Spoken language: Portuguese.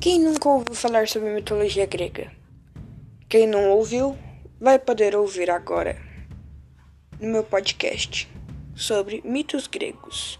Quem nunca ouviu falar sobre mitologia grega? Quem não ouviu, vai poder ouvir agora no meu podcast sobre mitos gregos.